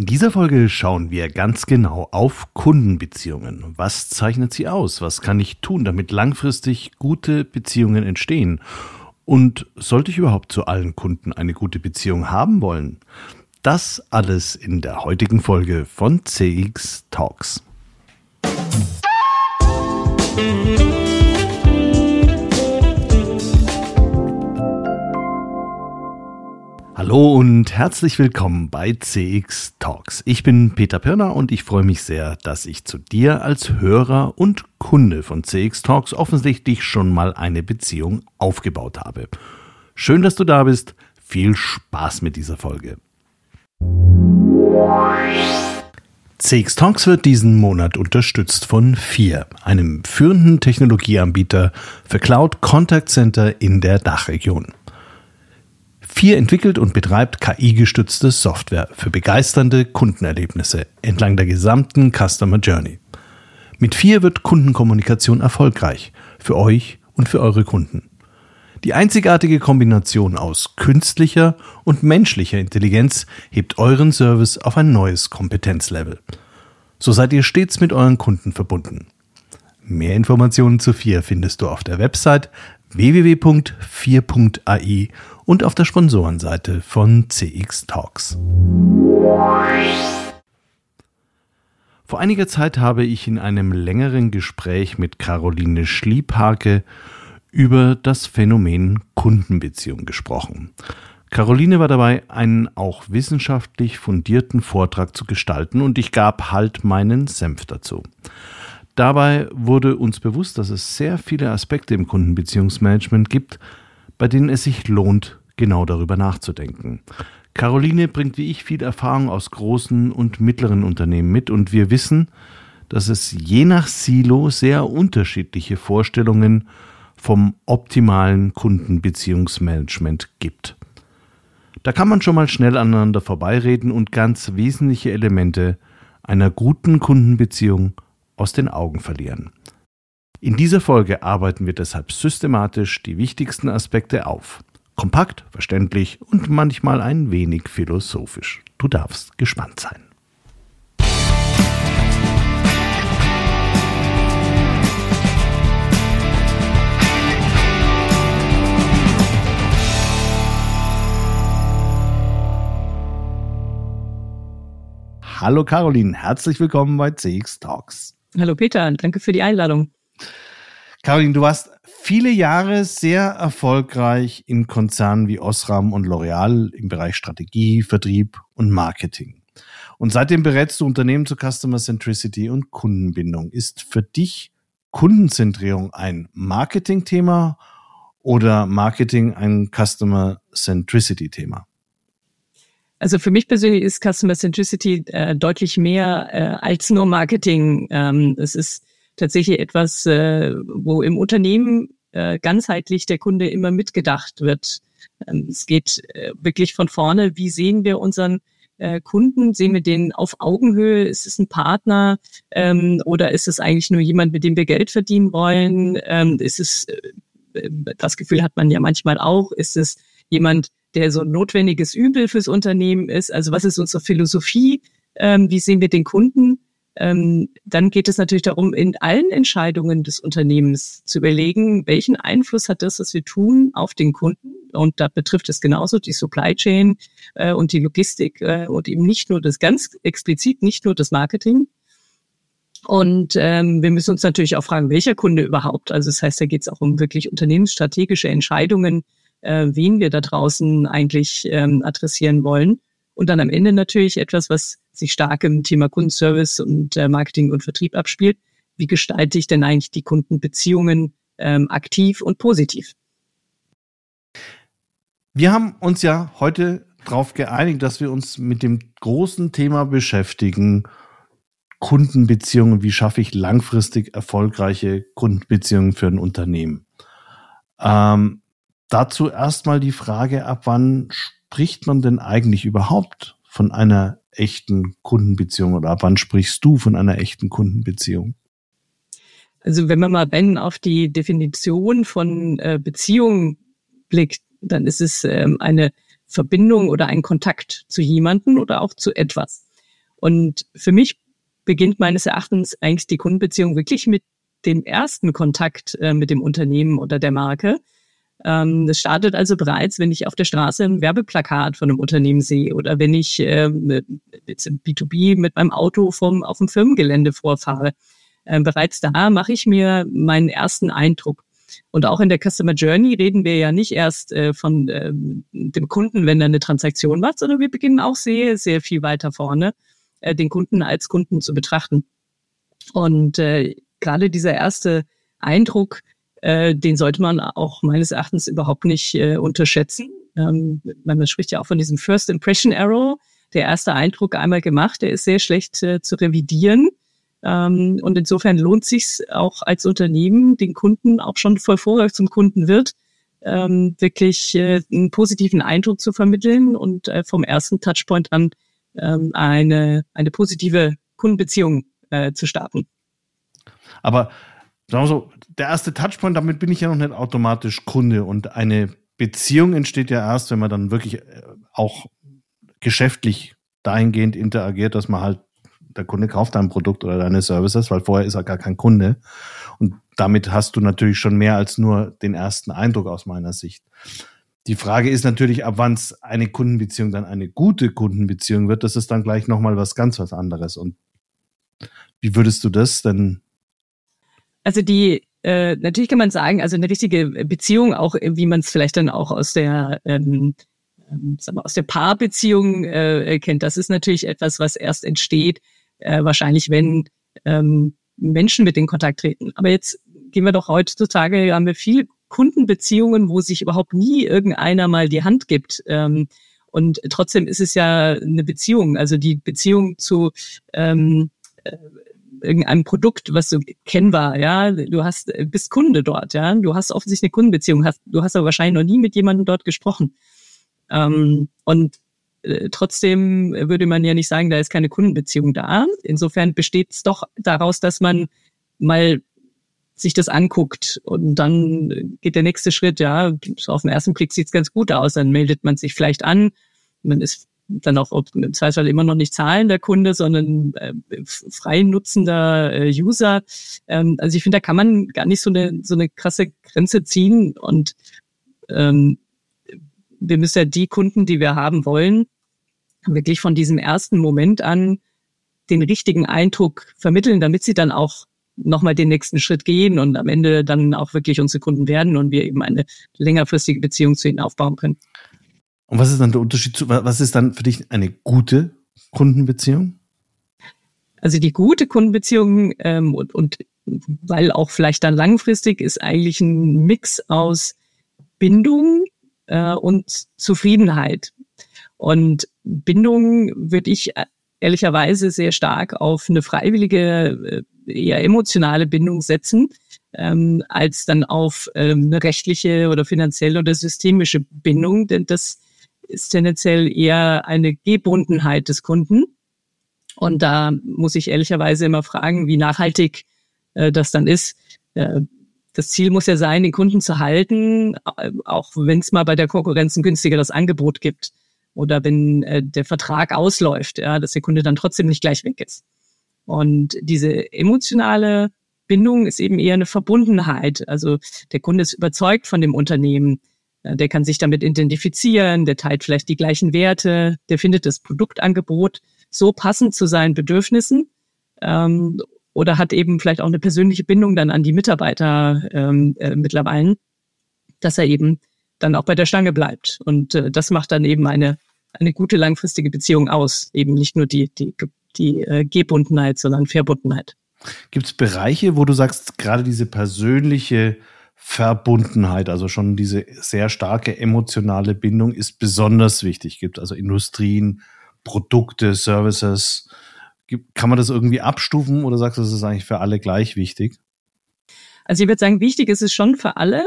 In dieser Folge schauen wir ganz genau auf Kundenbeziehungen. Was zeichnet sie aus? Was kann ich tun, damit langfristig gute Beziehungen entstehen? Und sollte ich überhaupt zu allen Kunden eine gute Beziehung haben wollen? Das alles in der heutigen Folge von CX Talks. Musik Hallo und herzlich willkommen bei CX Talks. Ich bin Peter Pirner und ich freue mich sehr, dass ich zu dir als Hörer und Kunde von CX Talks offensichtlich schon mal eine Beziehung aufgebaut habe. Schön, dass du da bist. Viel Spaß mit dieser Folge. CX Talks wird diesen Monat unterstützt von FIR, einem führenden Technologieanbieter für Cloud Contact Center in der Dachregion. Vier entwickelt und betreibt KI-gestützte Software für begeisternde Kundenerlebnisse entlang der gesamten Customer Journey. Mit vier wird Kundenkommunikation erfolgreich für euch und für eure Kunden. Die einzigartige Kombination aus künstlicher und menschlicher Intelligenz hebt euren Service auf ein neues Kompetenzlevel. So seid ihr stets mit euren Kunden verbunden. Mehr Informationen zu 4 findest du auf der Website www.4.ai und auf der Sponsorenseite von CX Talks. Vor einiger Zeit habe ich in einem längeren Gespräch mit Caroline Schliephake über das Phänomen Kundenbeziehung gesprochen. Caroline war dabei, einen auch wissenschaftlich fundierten Vortrag zu gestalten und ich gab halt meinen Senf dazu. Dabei wurde uns bewusst, dass es sehr viele Aspekte im Kundenbeziehungsmanagement gibt, bei denen es sich lohnt, genau darüber nachzudenken. Caroline bringt wie ich viel Erfahrung aus großen und mittleren Unternehmen mit und wir wissen, dass es je nach Silo sehr unterschiedliche Vorstellungen vom optimalen Kundenbeziehungsmanagement gibt. Da kann man schon mal schnell aneinander vorbeireden und ganz wesentliche Elemente einer guten Kundenbeziehung aus den Augen verlieren. In dieser Folge arbeiten wir deshalb systematisch die wichtigsten Aspekte auf. Kompakt, verständlich und manchmal ein wenig philosophisch. Du darfst gespannt sein. Hallo Caroline, herzlich willkommen bei CX Talks. Hallo Peter, danke für die Einladung. Caroline, du warst viele Jahre sehr erfolgreich in Konzernen wie Osram und L'Oreal im Bereich Strategie, Vertrieb und Marketing. Und seitdem berätst du Unternehmen zu Customer Centricity und Kundenbindung. Ist für dich Kundenzentrierung ein Marketing-Thema oder Marketing ein Customer Centricity-Thema? Also für mich persönlich ist Customer Centricity äh, deutlich mehr äh, als nur Marketing. Ähm, es ist tatsächlich etwas, äh, wo im Unternehmen äh, ganzheitlich der Kunde immer mitgedacht wird. Ähm, es geht äh, wirklich von vorne, wie sehen wir unseren äh, Kunden? Sehen wir den auf Augenhöhe? Ist es ein Partner ähm, oder ist es eigentlich nur jemand, mit dem wir Geld verdienen wollen? Ähm, ist es, äh, das Gefühl hat man ja manchmal auch, ist es jemand, der so ein notwendiges Übel fürs Unternehmen ist? Also was ist unsere Philosophie? Ähm, wie sehen wir den Kunden? Ähm, dann geht es natürlich darum, in allen Entscheidungen des Unternehmens zu überlegen, welchen Einfluss hat das, was wir tun, auf den Kunden. Und da betrifft es genauso die Supply Chain äh, und die Logistik äh, und eben nicht nur das ganz explizit, nicht nur das Marketing. Und ähm, wir müssen uns natürlich auch fragen, welcher Kunde überhaupt. Also das heißt, da geht es auch um wirklich unternehmensstrategische Entscheidungen, äh, wen wir da draußen eigentlich ähm, adressieren wollen. Und dann am Ende natürlich etwas, was sich stark im Thema Kundenservice und äh, Marketing und Vertrieb abspielt. Wie gestalte ich denn eigentlich die Kundenbeziehungen ähm, aktiv und positiv? Wir haben uns ja heute darauf geeinigt, dass wir uns mit dem großen Thema beschäftigen, Kundenbeziehungen, wie schaffe ich langfristig erfolgreiche Kundenbeziehungen für ein Unternehmen. Ähm, dazu erstmal die Frage, ab wann spricht man denn eigentlich überhaupt von einer echten Kundenbeziehung oder ab wann sprichst du von einer echten Kundenbeziehung? Also wenn man mal Ben auf die Definition von äh, Beziehung blickt, dann ist es ähm, eine Verbindung oder ein Kontakt zu jemanden oder auch zu etwas. Und für mich beginnt meines Erachtens eigentlich die Kundenbeziehung wirklich mit dem ersten Kontakt äh, mit dem Unternehmen oder der Marke. Ähm, das startet also bereits, wenn ich auf der Straße ein Werbeplakat von einem Unternehmen sehe oder wenn ich ähm, jetzt im B2B mit meinem Auto vom, auf dem Firmengelände vorfahre. Ähm, bereits da mache ich mir meinen ersten Eindruck. Und auch in der Customer Journey reden wir ja nicht erst äh, von äh, dem Kunden, wenn er eine Transaktion macht, sondern wir beginnen auch sehr, sehr viel weiter vorne, äh, den Kunden als Kunden zu betrachten. Und äh, gerade dieser erste Eindruck, äh, den sollte man auch meines Erachtens überhaupt nicht äh, unterschätzen. Ähm, man spricht ja auch von diesem First Impression Arrow. Der erste Eindruck einmal gemacht, der ist sehr schlecht äh, zu revidieren. Ähm, und insofern lohnt sich auch als Unternehmen, den Kunden auch schon voll vorher zum Kunden wird, ähm, wirklich äh, einen positiven Eindruck zu vermitteln und äh, vom ersten Touchpoint an ähm, eine, eine positive Kundenbeziehung äh, zu starten. Aber sagen wir so, der erste Touchpoint, damit bin ich ja noch nicht automatisch Kunde und eine Beziehung entsteht ja erst, wenn man dann wirklich äh, auch geschäftlich dahingehend interagiert, dass man halt der Kunde kauft dein Produkt oder deine Services, weil vorher ist er gar kein Kunde. Und damit hast du natürlich schon mehr als nur den ersten Eindruck aus meiner Sicht. Die Frage ist natürlich, ab wann es eine Kundenbeziehung dann eine gute Kundenbeziehung wird, das ist dann gleich nochmal was ganz was anderes. Und wie würdest du das denn? Also die, äh, natürlich kann man sagen, also eine richtige Beziehung, auch wie man es vielleicht dann auch aus der ähm, ähm sagen aus der Paarbeziehung äh, kennt, das ist natürlich etwas, was erst entsteht, äh, wahrscheinlich, wenn ähm, Menschen mit in Kontakt treten. Aber jetzt gehen wir doch heutzutage, haben wir viel Kundenbeziehungen, wo sich überhaupt nie irgendeiner mal die Hand gibt. Ähm, und trotzdem ist es ja eine Beziehung, also die Beziehung zu ähm, äh, irgendeinem Produkt, was so kennbar, ja, du hast, bist Kunde dort, ja, du hast offensichtlich eine Kundenbeziehung, hast, du hast aber wahrscheinlich noch nie mit jemandem dort gesprochen. Ähm, und äh, trotzdem würde man ja nicht sagen, da ist keine Kundenbeziehung da. Insofern besteht es doch daraus, dass man mal sich das anguckt und dann geht der nächste Schritt, ja, auf den ersten Blick sieht's ganz gut aus, dann meldet man sich vielleicht an, man ist dann auch im Zweifel immer noch nicht zahlender Kunde, sondern äh, frei nutzender äh, User. Ähm, also ich finde, da kann man gar nicht so eine so eine krasse Grenze ziehen und ähm, wir müssen ja die Kunden, die wir haben wollen, wirklich von diesem ersten Moment an den richtigen Eindruck vermitteln, damit sie dann auch nochmal den nächsten Schritt gehen und am Ende dann auch wirklich unsere Kunden werden und wir eben eine längerfristige Beziehung zu ihnen aufbauen können. Und was ist dann der Unterschied zu, was ist dann für dich eine gute Kundenbeziehung? Also die gute Kundenbeziehung ähm, und, und weil auch vielleicht dann langfristig ist eigentlich ein Mix aus Bindung, äh, und Zufriedenheit. Und Bindung würde ich äh, ehrlicherweise sehr stark auf eine freiwillige, äh, eher emotionale Bindung setzen, ähm, als dann auf ähm, eine rechtliche oder finanzielle oder systemische Bindung, denn das ist tendenziell eher eine Gebundenheit des Kunden. Und da muss ich ehrlicherweise immer fragen, wie nachhaltig äh, das dann ist. Äh, das Ziel muss ja sein, den Kunden zu halten, äh, auch wenn es mal bei der Konkurrenz ein günstigeres Angebot gibt oder wenn äh, der Vertrag ausläuft, ja, dass der Kunde dann trotzdem nicht gleich weg ist. Und diese emotionale Bindung ist eben eher eine Verbundenheit. Also der Kunde ist überzeugt von dem Unternehmen, der kann sich damit identifizieren, der teilt vielleicht die gleichen Werte, der findet das Produktangebot so passend zu seinen Bedürfnissen ähm, oder hat eben vielleicht auch eine persönliche Bindung dann an die Mitarbeiter ähm, äh, mittlerweile, dass er eben dann auch bei der Stange bleibt. Und äh, das macht dann eben eine, eine gute langfristige Beziehung aus. Eben nicht nur die, die, die äh, Gebundenheit, sondern Verbundenheit. Gibt es Bereiche, wo du sagst, gerade diese persönliche Verbundenheit, also schon diese sehr starke emotionale Bindung ist besonders wichtig. Gibt also Industrien, Produkte, Services, kann man das irgendwie abstufen oder sagst du, das ist eigentlich für alle gleich wichtig? Also ich würde sagen, wichtig ist es schon für alle.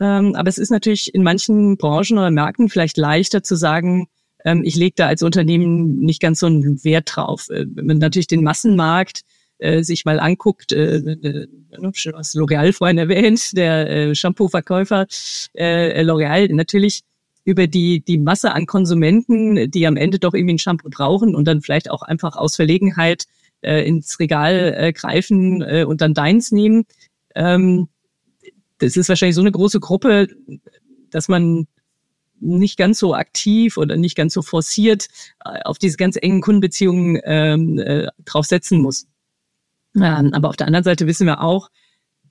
Ähm, aber es ist natürlich in manchen Branchen oder Märkten vielleicht leichter zu sagen, ähm, ich lege da als Unternehmen nicht ganz so einen Wert drauf. Äh, wenn man natürlich den Massenmarkt äh, sich mal anguckt, äh, äh, was L'Oreal vorhin erwähnt, der äh, Shampoo-Verkäufer äh, L'Oreal, natürlich über die, die Masse an Konsumenten, die am Ende doch irgendwie ein Shampoo brauchen und dann vielleicht auch einfach aus Verlegenheit äh, ins Regal äh, greifen äh, und dann deins nehmen. Ähm, das ist wahrscheinlich so eine große Gruppe, dass man nicht ganz so aktiv oder nicht ganz so forciert äh, auf diese ganz engen Kundenbeziehungen ähm, äh, drauf setzen muss. Ähm, aber auf der anderen Seite wissen wir auch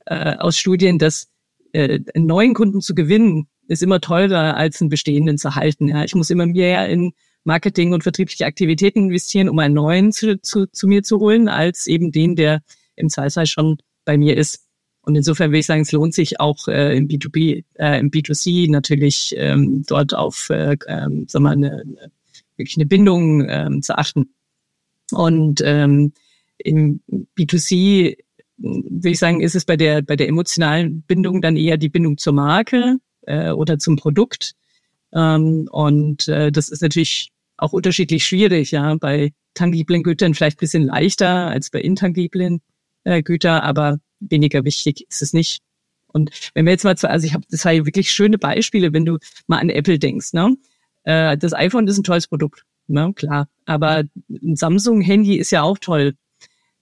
äh, aus Studien, dass äh, einen neuen Kunden zu gewinnen, ist immer teurer als einen bestehenden zu halten. Ja, ich muss immer mehr in Marketing und vertriebliche Aktivitäten investieren, um einen neuen zu, zu, zu mir zu holen, als eben den, der im Zweifelsfall schon bei mir ist. Und insofern würde ich sagen, es lohnt sich auch äh, im B2B, äh, im B2C natürlich ähm, dort auf, äh, ähm, sagen wir, eine, eine, wirklich eine Bindung ähm, zu achten. Und ähm, im B2C würde ich sagen, ist es bei der bei der emotionalen Bindung dann eher die Bindung zur Marke äh, oder zum Produkt. Ähm, und äh, das ist natürlich auch unterschiedlich schwierig, ja, bei tangiblen Gütern vielleicht bisschen leichter als bei intangiblen äh, Gütern, aber weniger wichtig ist es nicht. Und wenn wir jetzt mal zu, also ich habe, das war ja wirklich schöne Beispiele, wenn du mal an Apple denkst, ne? Äh, das iPhone ist ein tolles Produkt, ne? Klar. Aber ein Samsung-Handy ist ja auch toll.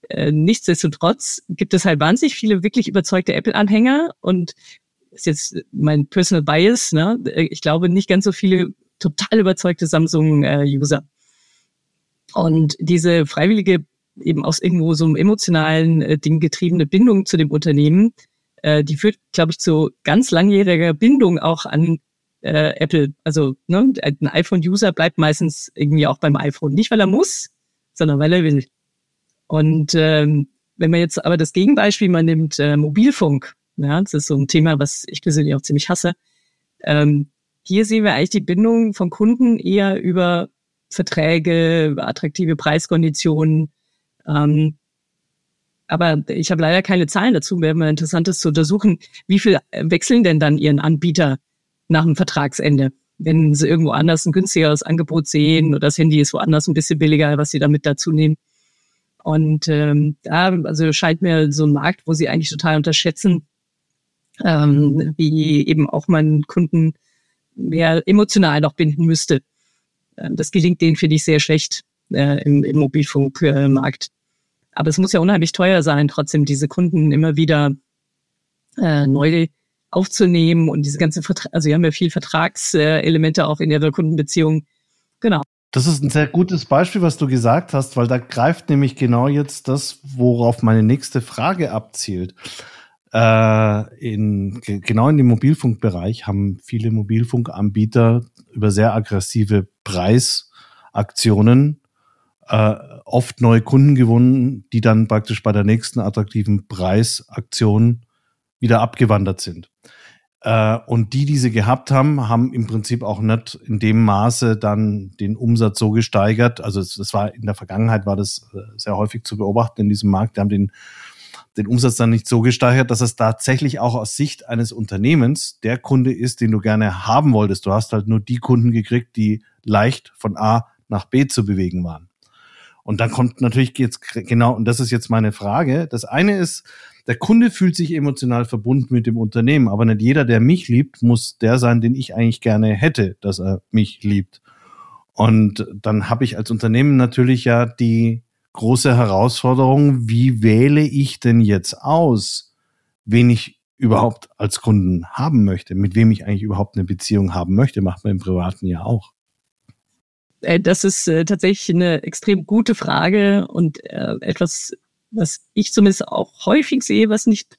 Äh, nichtsdestotrotz gibt es halt wahnsinnig viele wirklich überzeugte Apple-Anhänger und ist jetzt mein Personal Bias, ne? Ich glaube nicht ganz so viele total überzeugte Samsung-User. Und diese freiwillige, eben aus irgendwo so einem emotionalen äh, Ding getriebene Bindung zu dem Unternehmen, äh, die führt, glaube ich, zu ganz langjähriger Bindung auch an äh, Apple. Also ne, ein iPhone-User bleibt meistens irgendwie auch beim iPhone. Nicht, weil er muss, sondern weil er will. Und ähm, wenn man jetzt aber das Gegenbeispiel mal nimmt, äh, Mobilfunk, ja, das ist so ein Thema, was ich persönlich auch ziemlich hasse. Ähm, hier sehen wir eigentlich die Bindung von Kunden eher über Verträge, über attraktive Preiskonditionen. Ähm, aber ich habe leider keine Zahlen dazu. Wäre mal interessant, das zu untersuchen, wie viel wechseln denn dann ihren Anbieter nach dem Vertragsende? Wenn sie irgendwo anders ein günstigeres Angebot sehen oder das Handy ist woanders ein bisschen billiger, was sie damit dazu nehmen. Und ähm, da also scheint mir so ein Markt, wo sie eigentlich total unterschätzen, ähm, wie eben auch man Kunden mehr emotional noch binden müsste. Ähm, das gelingt denen, finde ich, sehr schlecht äh, im, im Mobilfunkmarkt. Aber es muss ja unheimlich teuer sein, trotzdem diese Kunden immer wieder äh, neu aufzunehmen und diese ganze Vertrag, also wir haben ja viel Vertragselemente auch in ihrer Kundenbeziehung. Genau. Das ist ein sehr gutes Beispiel, was du gesagt hast, weil da greift nämlich genau jetzt das, worauf meine nächste Frage abzielt äh, in, genau in dem Mobilfunkbereich haben viele Mobilfunkanbieter über sehr aggressive Preisaktionen äh, oft neue Kunden gewonnen, die dann praktisch bei der nächsten attraktiven Preisaktion wieder abgewandert sind. Äh, und die, die sie gehabt haben, haben im Prinzip auch nicht in dem Maße dann den Umsatz so gesteigert. Also es, war in der Vergangenheit war das äh, sehr häufig zu beobachten in diesem Markt. Die haben den den Umsatz dann nicht so gesteigert, dass es tatsächlich auch aus Sicht eines Unternehmens der Kunde ist, den du gerne haben wolltest. Du hast halt nur die Kunden gekriegt, die leicht von A nach B zu bewegen waren. Und dann kommt natürlich jetzt genau, und das ist jetzt meine Frage. Das eine ist, der Kunde fühlt sich emotional verbunden mit dem Unternehmen, aber nicht jeder, der mich liebt, muss der sein, den ich eigentlich gerne hätte, dass er mich liebt. Und dann habe ich als Unternehmen natürlich ja die große Herausforderung, wie wähle ich denn jetzt aus, wen ich überhaupt als Kunden haben möchte, mit wem ich eigentlich überhaupt eine Beziehung haben möchte, macht man im Privaten ja auch. Äh, das ist äh, tatsächlich eine extrem gute Frage und äh, etwas, was ich zumindest auch häufig sehe, was nicht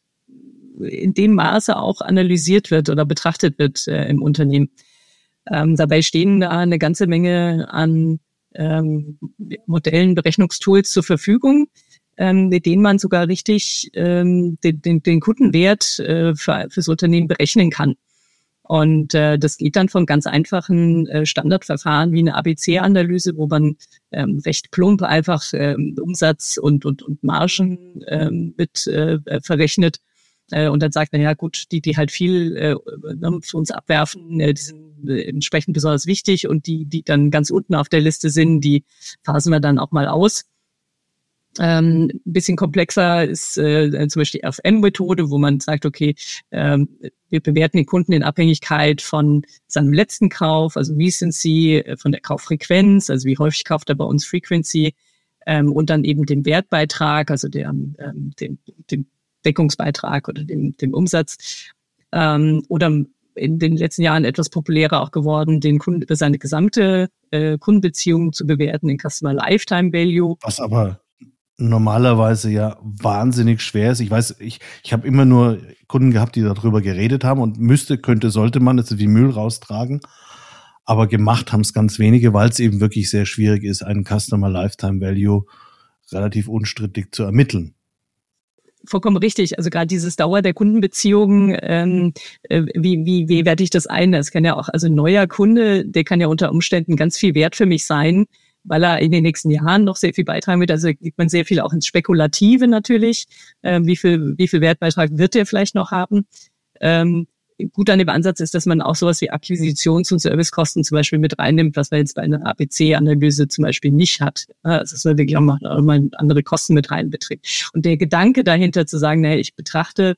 in dem Maße auch analysiert wird oder betrachtet wird äh, im Unternehmen. Ähm, dabei stehen da eine ganze Menge an ähm, Modellen, Berechnungstools zur Verfügung, ähm, mit denen man sogar richtig ähm, den, den, den Kundenwert äh, für, fürs Unternehmen berechnen kann. Und äh, das geht dann von ganz einfachen äh, Standardverfahren wie eine ABC-Analyse, wo man ähm, recht plump einfach ähm, Umsatz und, und, und Margen ähm, mit äh, verrechnet äh, und dann sagt man, ja gut, die, die halt viel äh, ne, für uns abwerfen, äh, die sind äh, entsprechend besonders wichtig und die, die dann ganz unten auf der Liste sind, die phasen wir dann auch mal aus. Ähm, ein bisschen komplexer ist äh, zum Beispiel die FM-Methode, wo man sagt, okay, ähm, wir bewerten den Kunden in Abhängigkeit von seinem letzten Kauf, also Recency, äh, von der Kauffrequenz, also wie häufig kauft er bei uns Frequency ähm, und dann eben dem Wertbeitrag, also der, ähm, dem, dem Deckungsbeitrag oder dem, dem Umsatz. Ähm, oder in den letzten Jahren etwas populärer auch geworden, den Kunden über seine gesamte äh, Kundenbeziehung zu bewerten, den Customer Lifetime Value. Was aber normalerweise ja wahnsinnig schwer ist. Ich weiß, ich, ich habe immer nur Kunden gehabt, die darüber geredet haben und müsste, könnte, sollte man also wie Müll raustragen. Aber gemacht haben es ganz wenige, weil es eben wirklich sehr schwierig ist, einen Customer Lifetime Value relativ unstrittig zu ermitteln vollkommen richtig. Also gerade dieses Dauer der Kundenbeziehungen, ähm, äh, wie, wie, wie werte ich das ein? Das kann ja auch, also ein neuer Kunde, der kann ja unter Umständen ganz viel wert für mich sein, weil er in den nächsten Jahren noch sehr viel beitragen wird. Also geht man sehr viel auch ins Spekulative natürlich. Ähm, wie viel, wie viel Wertbeitrag wird der vielleicht noch haben? Ähm, gut an dem Ansatz ist, dass man auch sowas wie Akquisitions- und Servicekosten zum Beispiel mit reinnimmt, was man jetzt bei einer ABC-Analyse zum Beispiel nicht hat. Also dass man wirklich auch mal andere Kosten mit reinbeträgt. Und der Gedanke dahinter zu sagen, naja, ich betrachte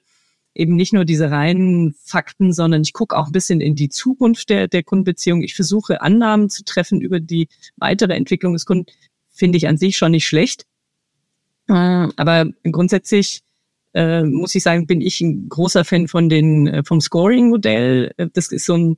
eben nicht nur diese reinen Fakten, sondern ich gucke auch ein bisschen in die Zukunft der, der Kundenbeziehung. Ich versuche Annahmen zu treffen über die weitere Entwicklung des Kunden, finde ich an sich schon nicht schlecht. Äh, aber grundsätzlich äh, muss ich sagen, bin ich ein großer Fan von den äh, vom Scoring-Modell. Äh, das ist so ein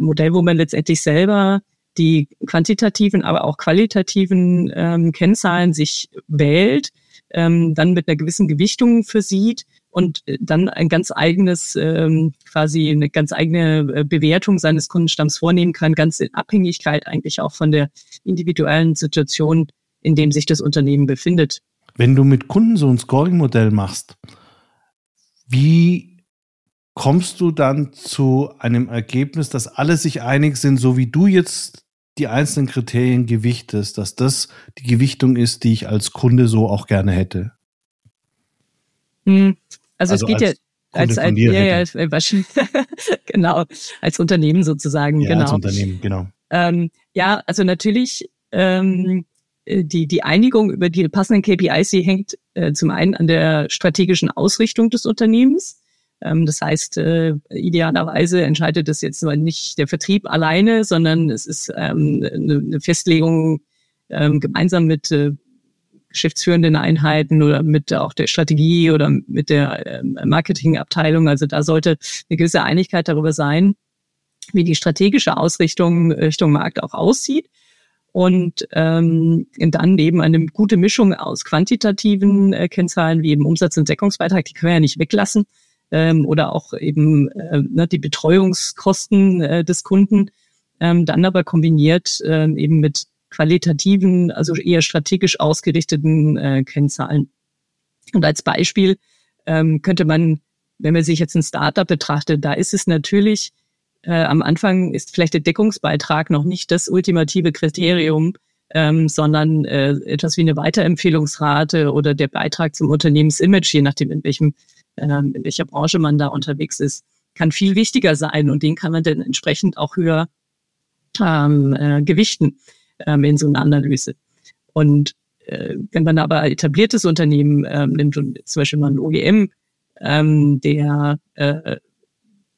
Modell, wo man letztendlich selber die quantitativen, aber auch qualitativen ähm, Kennzahlen sich wählt, ähm, dann mit einer gewissen Gewichtung versieht und äh, dann ein ganz eigenes, ähm, quasi eine ganz eigene äh, Bewertung seines Kundenstamms vornehmen kann, ganz in Abhängigkeit eigentlich auch von der individuellen Situation, in dem sich das Unternehmen befindet. Wenn du mit Kunden so ein Scoring-Modell machst, wie kommst du dann zu einem Ergebnis, dass alle sich einig sind, so wie du jetzt die einzelnen Kriterien gewichtest, dass das die Gewichtung ist, die ich als Kunde so auch gerne hätte? Hm. Also, also, es geht ja als, als ja, ja, genau, als Unternehmen sozusagen, ja, genau. Als Unternehmen, genau. Ähm, ja, also natürlich ähm, äh, die, die Einigung über die passenden KPIs, die hängt äh, zum einen an der strategischen Ausrichtung des Unternehmens. Ähm, das heißt, äh, idealerweise entscheidet das jetzt nicht der Vertrieb alleine, sondern es ist ähm, eine, Festlegung ähm, gemeinsam mit äh, geschäftsführenden Einheiten oder mit auch der Strategie oder mit der ähm, Marketingabteilung. Also da sollte eine gewisse Einigkeit darüber sein, wie die strategische Ausrichtung Richtung Markt auch aussieht und ähm, dann eben eine gute Mischung aus quantitativen äh, Kennzahlen wie eben Umsatz- und Deckungsbeitrag, die können wir ja nicht weglassen, ähm, oder auch eben äh, ne, die Betreuungskosten äh, des Kunden, ähm, dann aber kombiniert äh, eben mit qualitativen, also eher strategisch ausgerichteten äh, Kennzahlen. Und als Beispiel ähm, könnte man, wenn man sich jetzt ein Startup betrachtet, da ist es natürlich äh, am Anfang ist vielleicht der Deckungsbeitrag noch nicht das ultimative Kriterium, ähm, sondern äh, etwas wie eine Weiterempfehlungsrate oder der Beitrag zum Unternehmensimage, je nachdem, in, welchem, äh, in welcher Branche man da unterwegs ist, kann viel wichtiger sein und den kann man dann entsprechend auch höher ähm, äh, gewichten ähm, in so einer Analyse. Und äh, wenn man aber etabliertes Unternehmen ähm, nimmt und zum Beispiel mal ein OEM, ähm, der äh,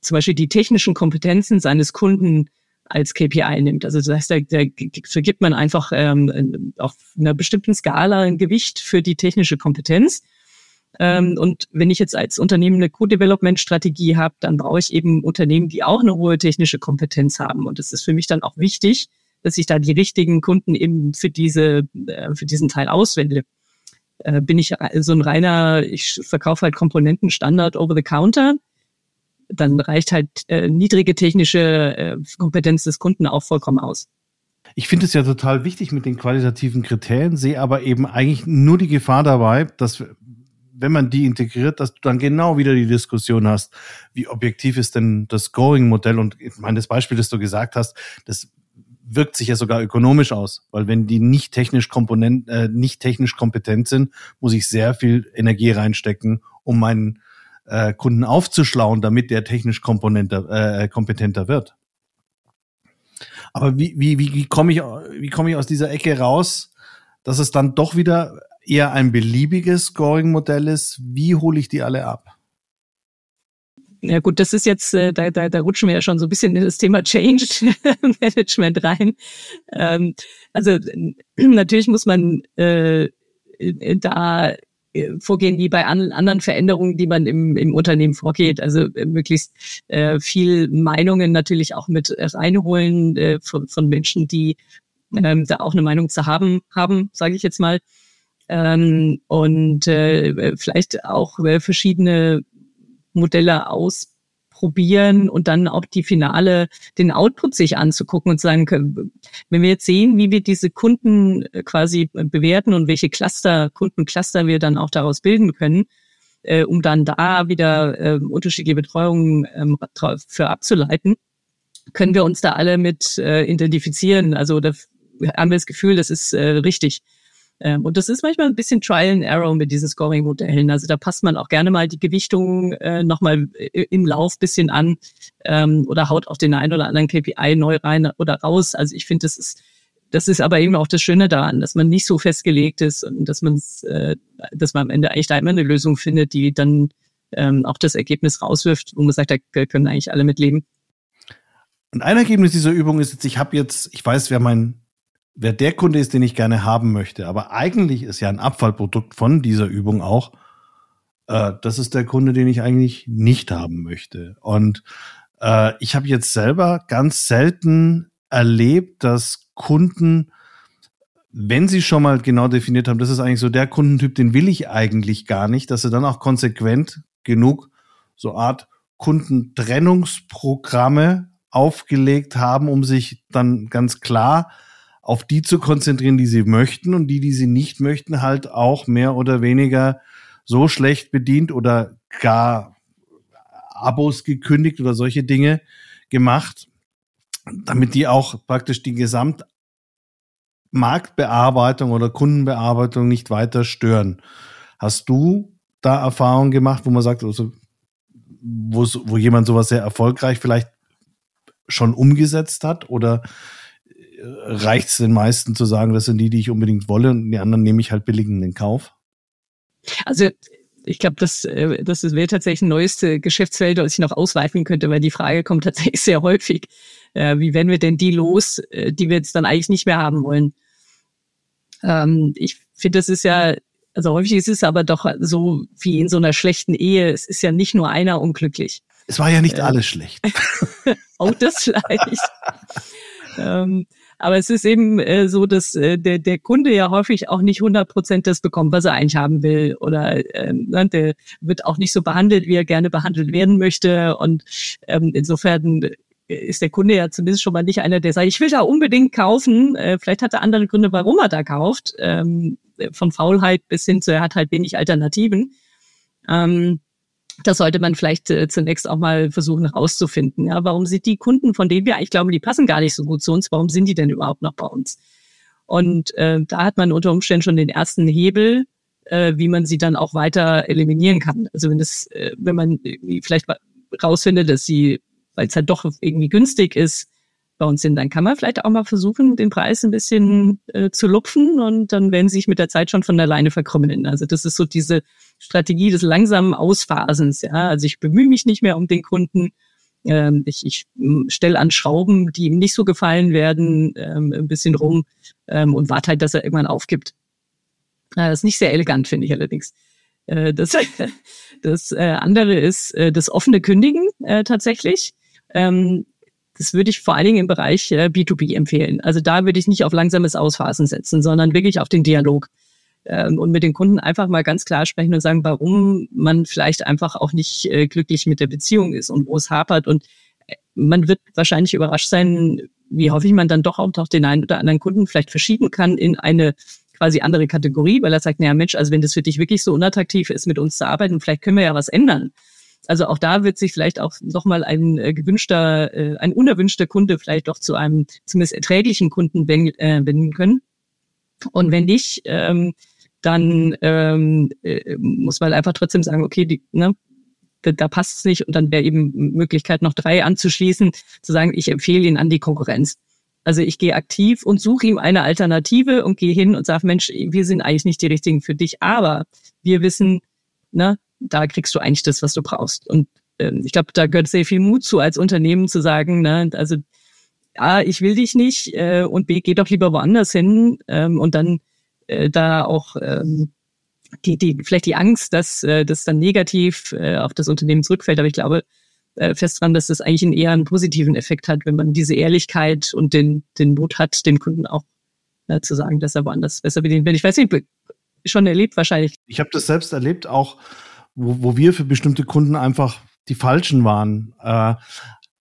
zum Beispiel die technischen Kompetenzen seines Kunden als KPI nimmt. Also das heißt, da, da vergibt man einfach ähm, auf einer bestimmten Skala ein Gewicht für die technische Kompetenz. Ähm, und wenn ich jetzt als Unternehmen eine Co-Development-Strategie habe, dann brauche ich eben Unternehmen, die auch eine hohe technische Kompetenz haben. Und es ist für mich dann auch wichtig, dass ich da die richtigen Kunden eben für diese, äh, für diesen Teil auswähle. Äh, bin ich so ein reiner, ich verkaufe halt Komponenten Standard over the counter, dann reicht halt äh, niedrige technische äh, Kompetenz des Kunden auch vollkommen aus. Ich finde es ja total wichtig mit den qualitativen Kriterien, sehe aber eben eigentlich nur die Gefahr dabei, dass wenn man die integriert, dass du dann genau wieder die Diskussion hast, wie objektiv ist denn das Scoring-Modell? Und ich meine, das Beispiel, das du gesagt hast, das wirkt sich ja sogar ökonomisch aus, weil wenn die nicht technisch komponent, äh, nicht technisch kompetent sind, muss ich sehr viel Energie reinstecken, um meinen äh, Kunden aufzuschlauen, damit der technisch komponenter, äh, kompetenter wird. Aber wie, wie, wie, wie komme ich, wie komme ich aus dieser Ecke raus, dass es dann doch wieder eher ein beliebiges Scoring-Modell ist, wie hole ich die alle ab? Ja gut, das ist jetzt, äh, da, da, da rutschen wir ja schon so ein bisschen in das Thema Change Management rein. Ähm, also natürlich muss man äh, da äh, vorgehen wie bei an, anderen Veränderungen, die man im, im Unternehmen vorgeht. Also äh, möglichst äh, viel Meinungen natürlich auch mit reinholen äh, von, von Menschen, die ähm, da auch eine Meinung zu haben, haben, sage ich jetzt mal. Ähm, und äh, vielleicht auch äh, verschiedene Modelle ausprobieren und dann auch die Finale, den Output sich anzugucken und sagen können, wenn wir jetzt sehen, wie wir diese Kunden äh, quasi bewerten und welche Cluster, Kundencluster wir dann auch daraus bilden können, äh, um dann da wieder äh, unterschiedliche Betreuungen ähm, für abzuleiten, können wir uns da alle mit äh, identifizieren. Also da haben wir das Gefühl, das ist äh, richtig. Ähm, und das ist manchmal ein bisschen Trial and Error mit diesen Scoring-Modellen. Also da passt man auch gerne mal die Gewichtung äh, nochmal äh, im Lauf bisschen an ähm, oder haut auch den einen oder anderen KPI neu rein oder raus. Also ich finde, das ist das ist aber eben auch das Schöne daran, dass man nicht so festgelegt ist und dass man äh, dass man am Ende eigentlich da immer eine Lösung findet, die dann ähm, auch das Ergebnis rauswirft, wo man sagt, da können eigentlich alle mitleben. Und ein Ergebnis dieser Übung ist jetzt, ich habe jetzt, ich weiß, wer mein wer der Kunde ist, den ich gerne haben möchte. Aber eigentlich ist ja ein Abfallprodukt von dieser Übung auch, äh, das ist der Kunde, den ich eigentlich nicht haben möchte. Und äh, ich habe jetzt selber ganz selten erlebt, dass Kunden, wenn sie schon mal genau definiert haben, das ist eigentlich so der Kundentyp, den will ich eigentlich gar nicht, dass sie dann auch konsequent genug so Art Kundentrennungsprogramme aufgelegt haben, um sich dann ganz klar auf die zu konzentrieren, die sie möchten und die, die sie nicht möchten, halt auch mehr oder weniger so schlecht bedient oder gar Abos gekündigt oder solche Dinge gemacht, damit die auch praktisch die Gesamtmarktbearbeitung oder Kundenbearbeitung nicht weiter stören. Hast du da Erfahrungen gemacht, wo man sagt, also, wo, jemand sowas sehr erfolgreich vielleicht schon umgesetzt hat oder reicht es den meisten zu sagen, das sind die, die ich unbedingt wolle und die anderen nehme ich halt billigen in den Kauf? Also ich glaube, das, äh, das wäre tatsächlich ein neues Geschäftsfeld, das ich noch ausweiten könnte, weil die Frage kommt tatsächlich sehr häufig. Äh, wie werden wir denn die los, äh, die wir jetzt dann eigentlich nicht mehr haben wollen? Ähm, ich finde, das ist ja, also häufig ist es aber doch so wie in so einer schlechten Ehe. Es ist ja nicht nur einer unglücklich. Es war ja nicht äh, alles schlecht. auch das vielleicht. ähm, aber es ist eben äh, so, dass äh, der, der Kunde ja häufig auch nicht 100 Prozent das bekommt, was er eigentlich haben will. Oder ähm, ne, der wird auch nicht so behandelt, wie er gerne behandelt werden möchte. Und ähm, insofern ist der Kunde ja zumindest schon mal nicht einer, der sagt, ich will da unbedingt kaufen. Äh, vielleicht hat er andere Gründe, warum er da kauft. Ähm, von Faulheit bis hin zu, er hat halt wenig Alternativen. Ähm, das sollte man vielleicht äh, zunächst auch mal versuchen herauszufinden. Ja, warum sind die Kunden, von denen wir eigentlich glauben, die passen gar nicht so gut zu uns, warum sind die denn überhaupt noch bei uns? Und äh, da hat man unter Umständen schon den ersten Hebel, äh, wie man sie dann auch weiter eliminieren kann. Also wenn das, äh, wenn man vielleicht rausfindet, dass sie, weil es halt doch irgendwie günstig ist, bei uns sind, dann kann man vielleicht auch mal versuchen, den Preis ein bisschen äh, zu lupfen und dann werden sie sich mit der Zeit schon von alleine verkrümmeln. Also das ist so diese Strategie des langsamen Ausphasens. Ja, also ich bemühe mich nicht mehr um den Kunden. Ähm, ich ich stelle an Schrauben, die ihm nicht so gefallen werden, ähm, ein bisschen rum ähm, und warte halt, dass er irgendwann aufgibt. Äh, das ist nicht sehr elegant, finde ich allerdings. Äh, das das äh, andere ist äh, das offene Kündigen äh, tatsächlich. Ähm, das würde ich vor allen Dingen im Bereich äh, B2B empfehlen. Also da würde ich nicht auf langsames Ausphasen setzen, sondern wirklich auf den Dialog ähm, und mit den Kunden einfach mal ganz klar sprechen und sagen, warum man vielleicht einfach auch nicht äh, glücklich mit der Beziehung ist und wo es hapert. Und äh, man wird wahrscheinlich überrascht sein, wie häufig man dann doch auch noch den einen oder anderen Kunden vielleicht verschieben kann in eine quasi andere Kategorie, weil er sagt, naja Mensch, also wenn das für dich wirklich so unattraktiv ist, mit uns zu arbeiten, vielleicht können wir ja was ändern. Also auch da wird sich vielleicht auch nochmal ein äh, gewünschter, äh, ein unerwünschter Kunde vielleicht doch zu einem zumindest erträglichen Kunden äh, wenden können. Und wenn nicht, ähm, dann ähm, äh, muss man einfach trotzdem sagen, okay, die, ne, da, da passt es nicht und dann wäre eben Möglichkeit, noch drei anzuschließen, zu sagen, ich empfehle ihn an die Konkurrenz. Also ich gehe aktiv und suche ihm eine Alternative und gehe hin und sage, Mensch, wir sind eigentlich nicht die richtigen für dich, aber wir wissen, ne, da kriegst du eigentlich das, was du brauchst. Und ähm, ich glaube, da gehört sehr viel Mut zu, als Unternehmen zu sagen, ne, also A, ich will dich nicht äh, und B, geh doch lieber woanders hin ähm, und dann äh, da auch ähm, die, die, vielleicht die Angst, dass äh, das dann negativ äh, auf das Unternehmen zurückfällt. Aber ich glaube äh, fest dran, dass das eigentlich einen eher einen positiven Effekt hat, wenn man diese Ehrlichkeit und den, den Mut hat, dem Kunden auch äh, zu sagen, dass er woanders besser bedient wird. Ich weiß nicht, schon erlebt wahrscheinlich. Ich habe das selbst erlebt, auch wo, wo wir für bestimmte Kunden einfach die falschen waren. Äh,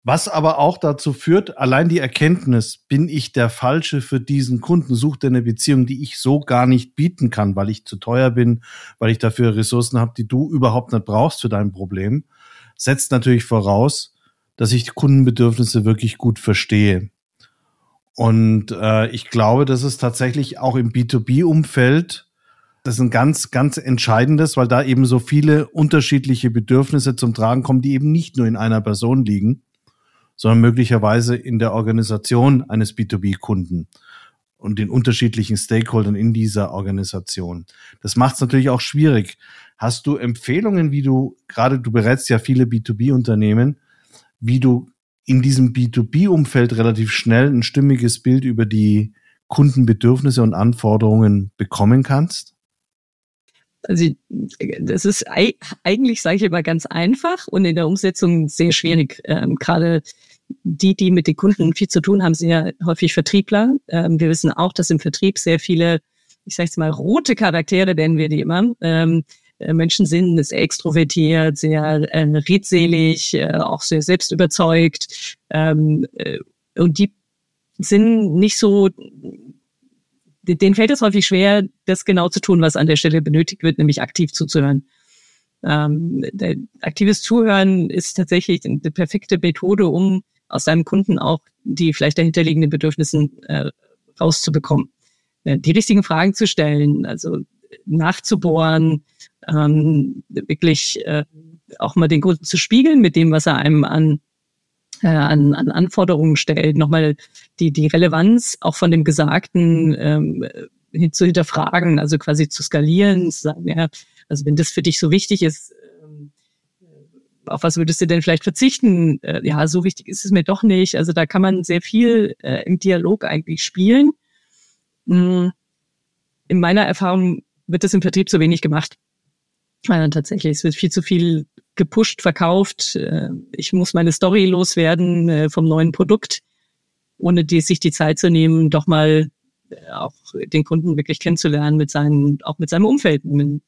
was aber auch dazu führt, allein die Erkenntnis, bin ich der Falsche für diesen Kunden, sucht er eine Beziehung, die ich so gar nicht bieten kann, weil ich zu teuer bin, weil ich dafür Ressourcen habe, die du überhaupt nicht brauchst für dein Problem, setzt natürlich voraus, dass ich die Kundenbedürfnisse wirklich gut verstehe. Und äh, ich glaube, das ist tatsächlich auch im B2B-Umfeld das ist ein ganz, ganz entscheidendes, weil da eben so viele unterschiedliche Bedürfnisse zum Tragen kommen, die eben nicht nur in einer Person liegen, sondern möglicherweise in der Organisation eines B2B-Kunden und den unterschiedlichen Stakeholdern in dieser Organisation. Das macht es natürlich auch schwierig. Hast du Empfehlungen, wie du, gerade du berätst ja viele B2B-Unternehmen, wie du in diesem B2B-Umfeld relativ schnell ein stimmiges Bild über die Kundenbedürfnisse und Anforderungen bekommen kannst? Also das ist eigentlich, sage ich immer, ganz einfach und in der Umsetzung sehr schwierig. Ähm, Gerade die, die mit den Kunden viel zu tun haben, sind ja häufig Vertriebler. Ähm, wir wissen auch, dass im Vertrieb sehr viele, ich sage jetzt mal, rote Charaktere, nennen wir die immer, ähm, äh, Menschen sind, sehr extrovertiert, sehr äh, redselig, äh, auch sehr selbstüberzeugt. Ähm, äh, und die sind nicht so denen fällt es häufig schwer, das genau zu tun, was an der Stelle benötigt wird, nämlich aktiv zuzuhören. Ähm, aktives Zuhören ist tatsächlich eine perfekte Methode, um aus seinem Kunden auch die vielleicht dahinterliegenden Bedürfnissen äh, rauszubekommen. Äh, die richtigen Fragen zu stellen, also nachzubohren, ähm, wirklich äh, auch mal den Kunden zu spiegeln mit dem, was er einem an äh, an, an Anforderungen stellt, nochmal die, die Relevanz auch von dem Gesagten ähm, hin zu hinterfragen, also quasi zu skalieren, zu sagen, ja, also wenn das für dich so wichtig ist, ähm, auf was würdest du denn vielleicht verzichten? Äh, ja, so wichtig ist es mir doch nicht. Also da kann man sehr viel äh, im Dialog eigentlich spielen. Mm, in meiner Erfahrung wird das im Vertrieb zu wenig gemacht. Ja, tatsächlich, es wird viel zu viel gepusht, verkauft. Äh, ich muss meine Story loswerden äh, vom neuen Produkt, ohne die, sich die Zeit zu nehmen, doch mal äh, auch den Kunden wirklich kennenzulernen mit seinen, auch mit seinem Umfeld. Man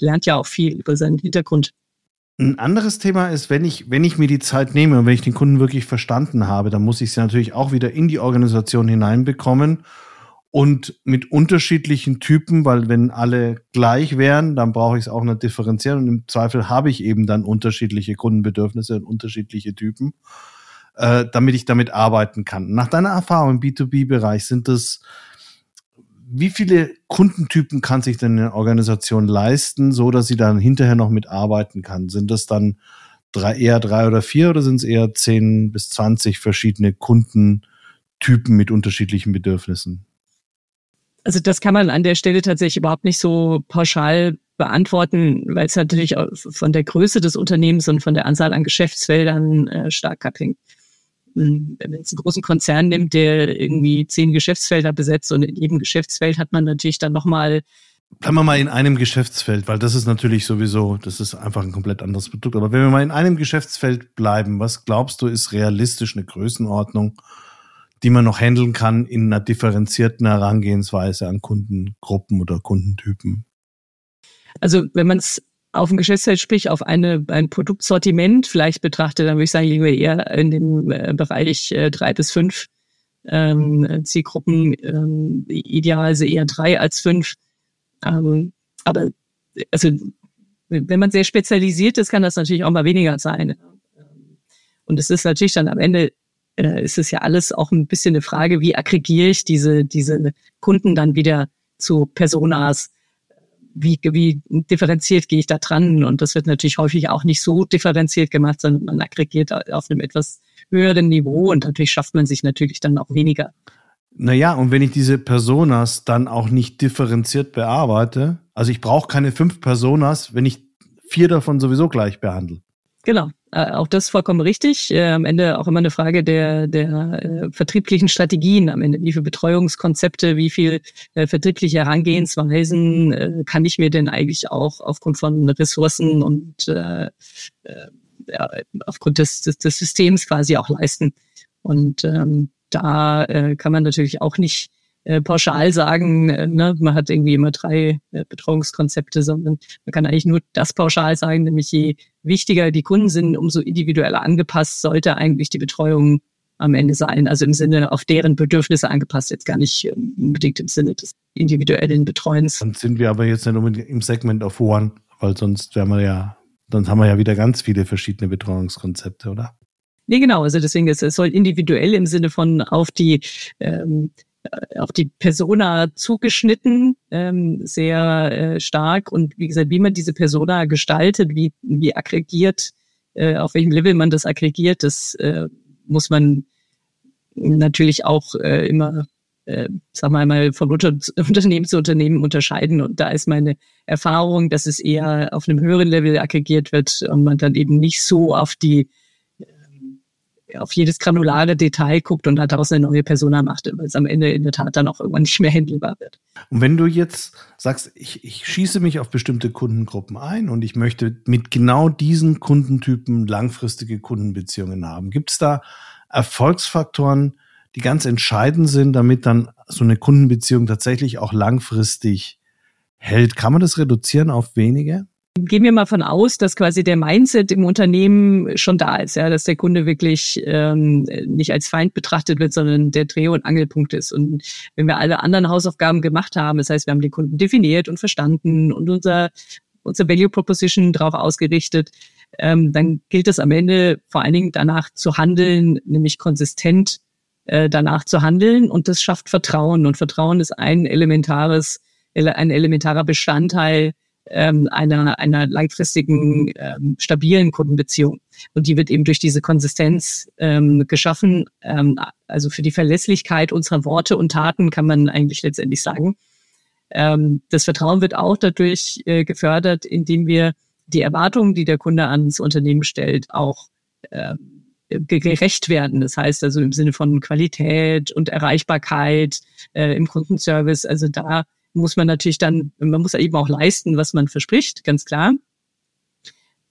lernt ja auch viel über seinen Hintergrund. Ein anderes Thema ist, wenn ich, wenn ich mir die Zeit nehme und wenn ich den Kunden wirklich verstanden habe, dann muss ich sie natürlich auch wieder in die Organisation hineinbekommen und mit unterschiedlichen Typen, weil wenn alle gleich wären, dann brauche ich es auch nicht differenzieren und im Zweifel habe ich eben dann unterschiedliche Kundenbedürfnisse und unterschiedliche Typen, äh, damit ich damit arbeiten kann. Nach deiner Erfahrung im B2B-Bereich sind das wie viele Kundentypen kann sich denn eine Organisation leisten, so dass sie dann hinterher noch mitarbeiten kann? Sind das dann drei, eher drei oder vier oder sind es eher zehn bis zwanzig verschiedene Kundentypen mit unterschiedlichen Bedürfnissen? Also das kann man an der Stelle tatsächlich überhaupt nicht so pauschal beantworten, weil es natürlich von der Größe des Unternehmens und von der Anzahl an Geschäftsfeldern äh, stark abhängt. Hm, wenn man jetzt einen großen Konzern nimmt, der irgendwie zehn Geschäftsfelder besetzt und in jedem Geschäftsfeld hat man natürlich dann nochmal Bleiben wir mal in einem Geschäftsfeld, weil das ist natürlich sowieso, das ist einfach ein komplett anderes Produkt. Aber wenn wir mal in einem Geschäftsfeld bleiben, was glaubst du, ist realistisch eine Größenordnung, die man noch handeln kann in einer differenzierten Herangehensweise an Kundengruppen oder Kundentypen? Also wenn man es auf ein Geschäftsfeld, sprich auf eine, ein Produktsortiment vielleicht betrachtet, dann würde ich sagen, liegen wir eher in dem äh, Bereich äh, drei bis fünf ähm, Zielgruppen, ähm, idealerweise eher drei als fünf. Ähm, aber also wenn man sehr spezialisiert ist, kann das natürlich auch mal weniger sein. Und es ist natürlich dann am Ende äh, ist es ja alles auch ein bisschen eine Frage, wie aggregiere ich diese, diese Kunden dann wieder zu Personas? Wie, wie differenziert gehe ich da dran? Und das wird natürlich häufig auch nicht so differenziert gemacht, sondern man aggregiert auf einem etwas höheren Niveau und natürlich schafft man sich natürlich dann auch weniger. Naja, und wenn ich diese Personas dann auch nicht differenziert bearbeite, also ich brauche keine fünf Personas, wenn ich vier davon sowieso gleich behandle. Genau, auch das vollkommen richtig. Äh, am Ende auch immer eine Frage der, der äh, vertrieblichen Strategien. Am Ende, wie viele Betreuungskonzepte, wie viel äh, vertriebliche Herangehensweisen äh, kann ich mir denn eigentlich auch aufgrund von Ressourcen und äh, äh, ja, aufgrund des, des, des Systems quasi auch leisten. Und ähm, da äh, kann man natürlich auch nicht äh, pauschal sagen, äh, ne, man hat irgendwie immer drei äh, Betreuungskonzepte, sondern man kann eigentlich nur das pauschal sagen, nämlich je wichtiger die Kunden sind, umso individueller angepasst sollte eigentlich die Betreuung am Ende sein. Also im Sinne auf deren Bedürfnisse angepasst, jetzt gar nicht ähm, unbedingt im Sinne des individuellen Betreuens. Dann sind wir aber jetzt nicht unbedingt im Segment of One, weil sonst wären wir ja, dann haben wir ja wieder ganz viele verschiedene Betreuungskonzepte, oder? Nee, genau. Also deswegen ist es soll individuell im Sinne von auf die ähm, äh, auf die Persona zugeschnitten, ähm, sehr äh, stark. Und wie gesagt, wie man diese Persona gestaltet, wie, wie aggregiert, äh, auf welchem Level man das aggregiert, das äh, muss man natürlich auch äh, immer, äh, sag mal mal, von Unter Unternehmen zu Unternehmen unterscheiden. Und da ist meine Erfahrung, dass es eher auf einem höheren Level aggregiert wird und man dann eben nicht so auf die auf jedes granulare Detail guckt und daraus eine neue Persona macht, weil es am Ende in der Tat dann auch irgendwann nicht mehr handelbar wird. Und wenn du jetzt sagst, ich, ich schieße mich auf bestimmte Kundengruppen ein und ich möchte mit genau diesen Kundentypen langfristige Kundenbeziehungen haben, gibt es da Erfolgsfaktoren, die ganz entscheidend sind, damit dann so eine Kundenbeziehung tatsächlich auch langfristig hält? Kann man das reduzieren auf wenige? Gehen wir mal von aus, dass quasi der Mindset im Unternehmen schon da ist, ja, dass der Kunde wirklich ähm, nicht als Feind betrachtet wird, sondern der Dreh- und Angelpunkt ist. Und wenn wir alle anderen Hausaufgaben gemacht haben, das heißt, wir haben den Kunden definiert und verstanden und unser unser Value Proposition darauf ausgerichtet, ähm, dann gilt es am Ende vor allen Dingen danach zu handeln, nämlich konsistent äh, danach zu handeln. Und das schafft Vertrauen. Und Vertrauen ist ein elementares, ein elementarer Bestandteil ähm, einer, einer langfristigen, ähm, stabilen Kundenbeziehung. Und die wird eben durch diese Konsistenz ähm, geschaffen. Ähm, also für die Verlässlichkeit unserer Worte und Taten kann man eigentlich letztendlich sagen. Ähm, das Vertrauen wird auch dadurch äh, gefördert, indem wir die Erwartungen, die der Kunde ans Unternehmen stellt, auch äh, gerecht werden. Das heißt also im Sinne von Qualität und Erreichbarkeit äh, im Kundenservice. Also da muss man natürlich dann, man muss eben auch leisten, was man verspricht, ganz klar.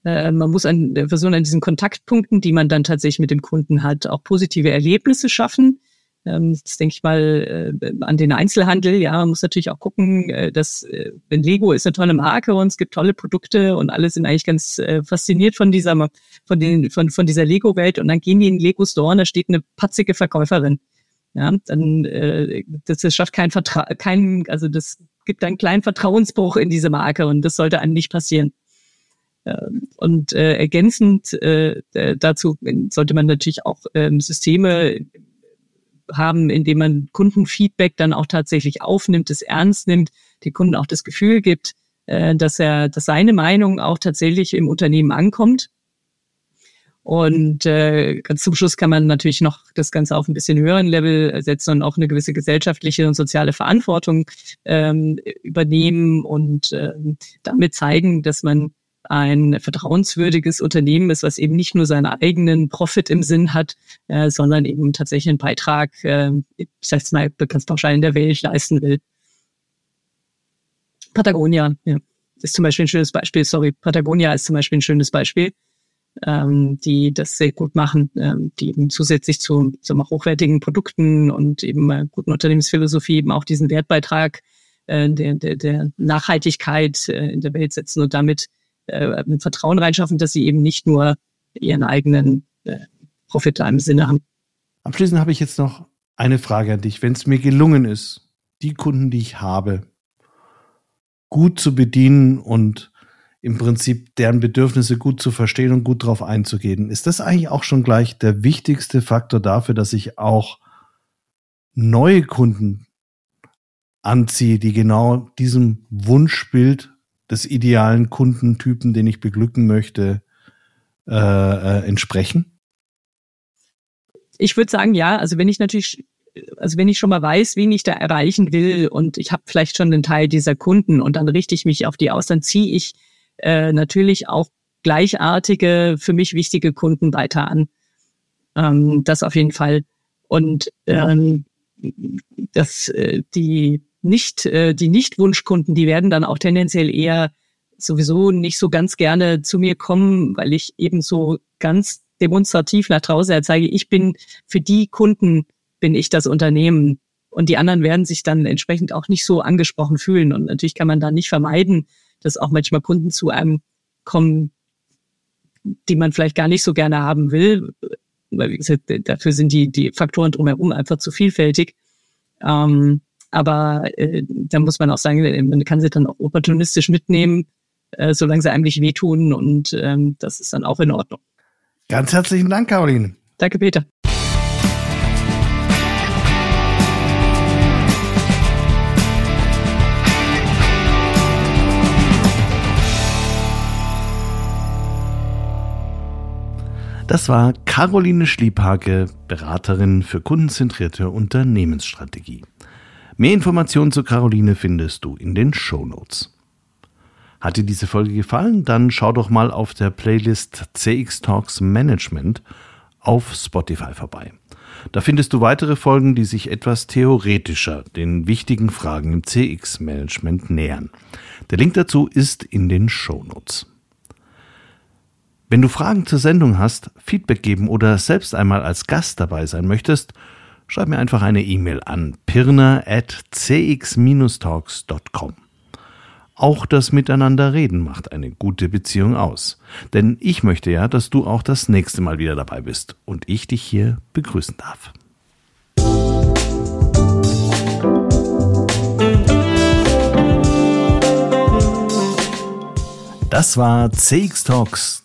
Äh, man muss an, versuchen, an diesen Kontaktpunkten, die man dann tatsächlich mit dem Kunden hat, auch positive Erlebnisse schaffen. Ähm, das denke ich mal äh, an den Einzelhandel. Ja, man muss natürlich auch gucken, äh, dass, wenn Lego ist eine tolle Marke und es gibt tolle Produkte und alle sind eigentlich ganz fasziniert von dieser, von den, von, von dieser Lego-Welt und dann gehen die in den Lego-Store und da steht eine patzige Verkäuferin ja, dann äh, das, das schafft kein Vertrauen, kein, also das gibt einen kleinen Vertrauensbruch in diese Marke und das sollte einem nicht passieren. Ähm, und äh, ergänzend äh, dazu sollte man natürlich auch ähm, Systeme haben, indem man Kundenfeedback dann auch tatsächlich aufnimmt, es ernst nimmt, die Kunden auch das Gefühl gibt, äh, dass er, dass seine Meinung auch tatsächlich im Unternehmen ankommt und äh, ganz zum Schluss kann man natürlich noch das Ganze auf ein bisschen höheren Level setzen und auch eine gewisse gesellschaftliche und soziale Verantwortung ähm, übernehmen und ähm, damit zeigen, dass man ein vertrauenswürdiges Unternehmen ist, was eben nicht nur seinen eigenen Profit im Sinn hat, äh, sondern eben tatsächlich einen Beitrag, äh, ich sag's mal ganz pauschal in der Welt leisten will. Patagonia, ja, ist zum Beispiel ein schönes Beispiel. Sorry, Patagonia ist zum Beispiel ein schönes Beispiel ähm, die das sehr gut machen, ähm, die eben zusätzlich zu, zu hochwertigen Produkten und eben äh, guten Unternehmensphilosophie eben auch diesen Wertbeitrag äh, der, der, der Nachhaltigkeit äh, in der Welt setzen und damit äh, ein Vertrauen reinschaffen, dass sie eben nicht nur ihren eigenen äh, Profit im Sinne haben. Abschließend habe ich jetzt noch eine Frage an dich. Wenn es mir gelungen ist, die Kunden, die ich habe, gut zu bedienen und im Prinzip deren Bedürfnisse gut zu verstehen und gut darauf einzugehen. Ist das eigentlich auch schon gleich der wichtigste Faktor dafür, dass ich auch neue Kunden anziehe, die genau diesem Wunschbild des idealen Kundentypen, den ich beglücken möchte, äh, äh, entsprechen? ich würde sagen, ja, also wenn ich natürlich, also wenn ich schon mal weiß, wen ich da erreichen will und ich habe vielleicht schon einen Teil dieser Kunden und dann richte ich mich auf die aus, dann ziehe ich äh, natürlich auch gleichartige, für mich wichtige Kunden weiter an. Ähm, das auf jeden Fall. Und ähm, das, äh, die nicht, äh, die Nicht-Wunschkunden, die werden dann auch tendenziell eher sowieso nicht so ganz gerne zu mir kommen, weil ich eben so ganz demonstrativ nach draußen zeige, ich bin für die Kunden bin ich das Unternehmen. Und die anderen werden sich dann entsprechend auch nicht so angesprochen fühlen. Und natürlich kann man da nicht vermeiden, dass auch manchmal Kunden zu einem kommen, die man vielleicht gar nicht so gerne haben will. Weil, wie gesagt, dafür sind die, die Faktoren drumherum einfach zu vielfältig. Ähm, aber äh, da muss man auch sagen, man kann sie dann auch opportunistisch mitnehmen, äh, solange sie eigentlich wehtun. Und ähm, das ist dann auch in Ordnung. Ganz herzlichen Dank, Caroline. Danke, Peter. Das war Caroline Schliebhake, Beraterin für kundenzentrierte Unternehmensstrategie. Mehr Informationen zu Caroline findest du in den Show Notes. Hat dir diese Folge gefallen? Dann schau doch mal auf der Playlist CX Talks Management auf Spotify vorbei. Da findest du weitere Folgen, die sich etwas theoretischer den wichtigen Fragen im CX-Management nähern. Der Link dazu ist in den Show Notes. Wenn du Fragen zur Sendung hast, Feedback geben oder selbst einmal als Gast dabei sein möchtest, schreib mir einfach eine E-Mail an pirna.cx-talks.com. Auch das Miteinanderreden macht eine gute Beziehung aus. Denn ich möchte ja, dass du auch das nächste Mal wieder dabei bist und ich dich hier begrüßen darf. Das war CX Talks,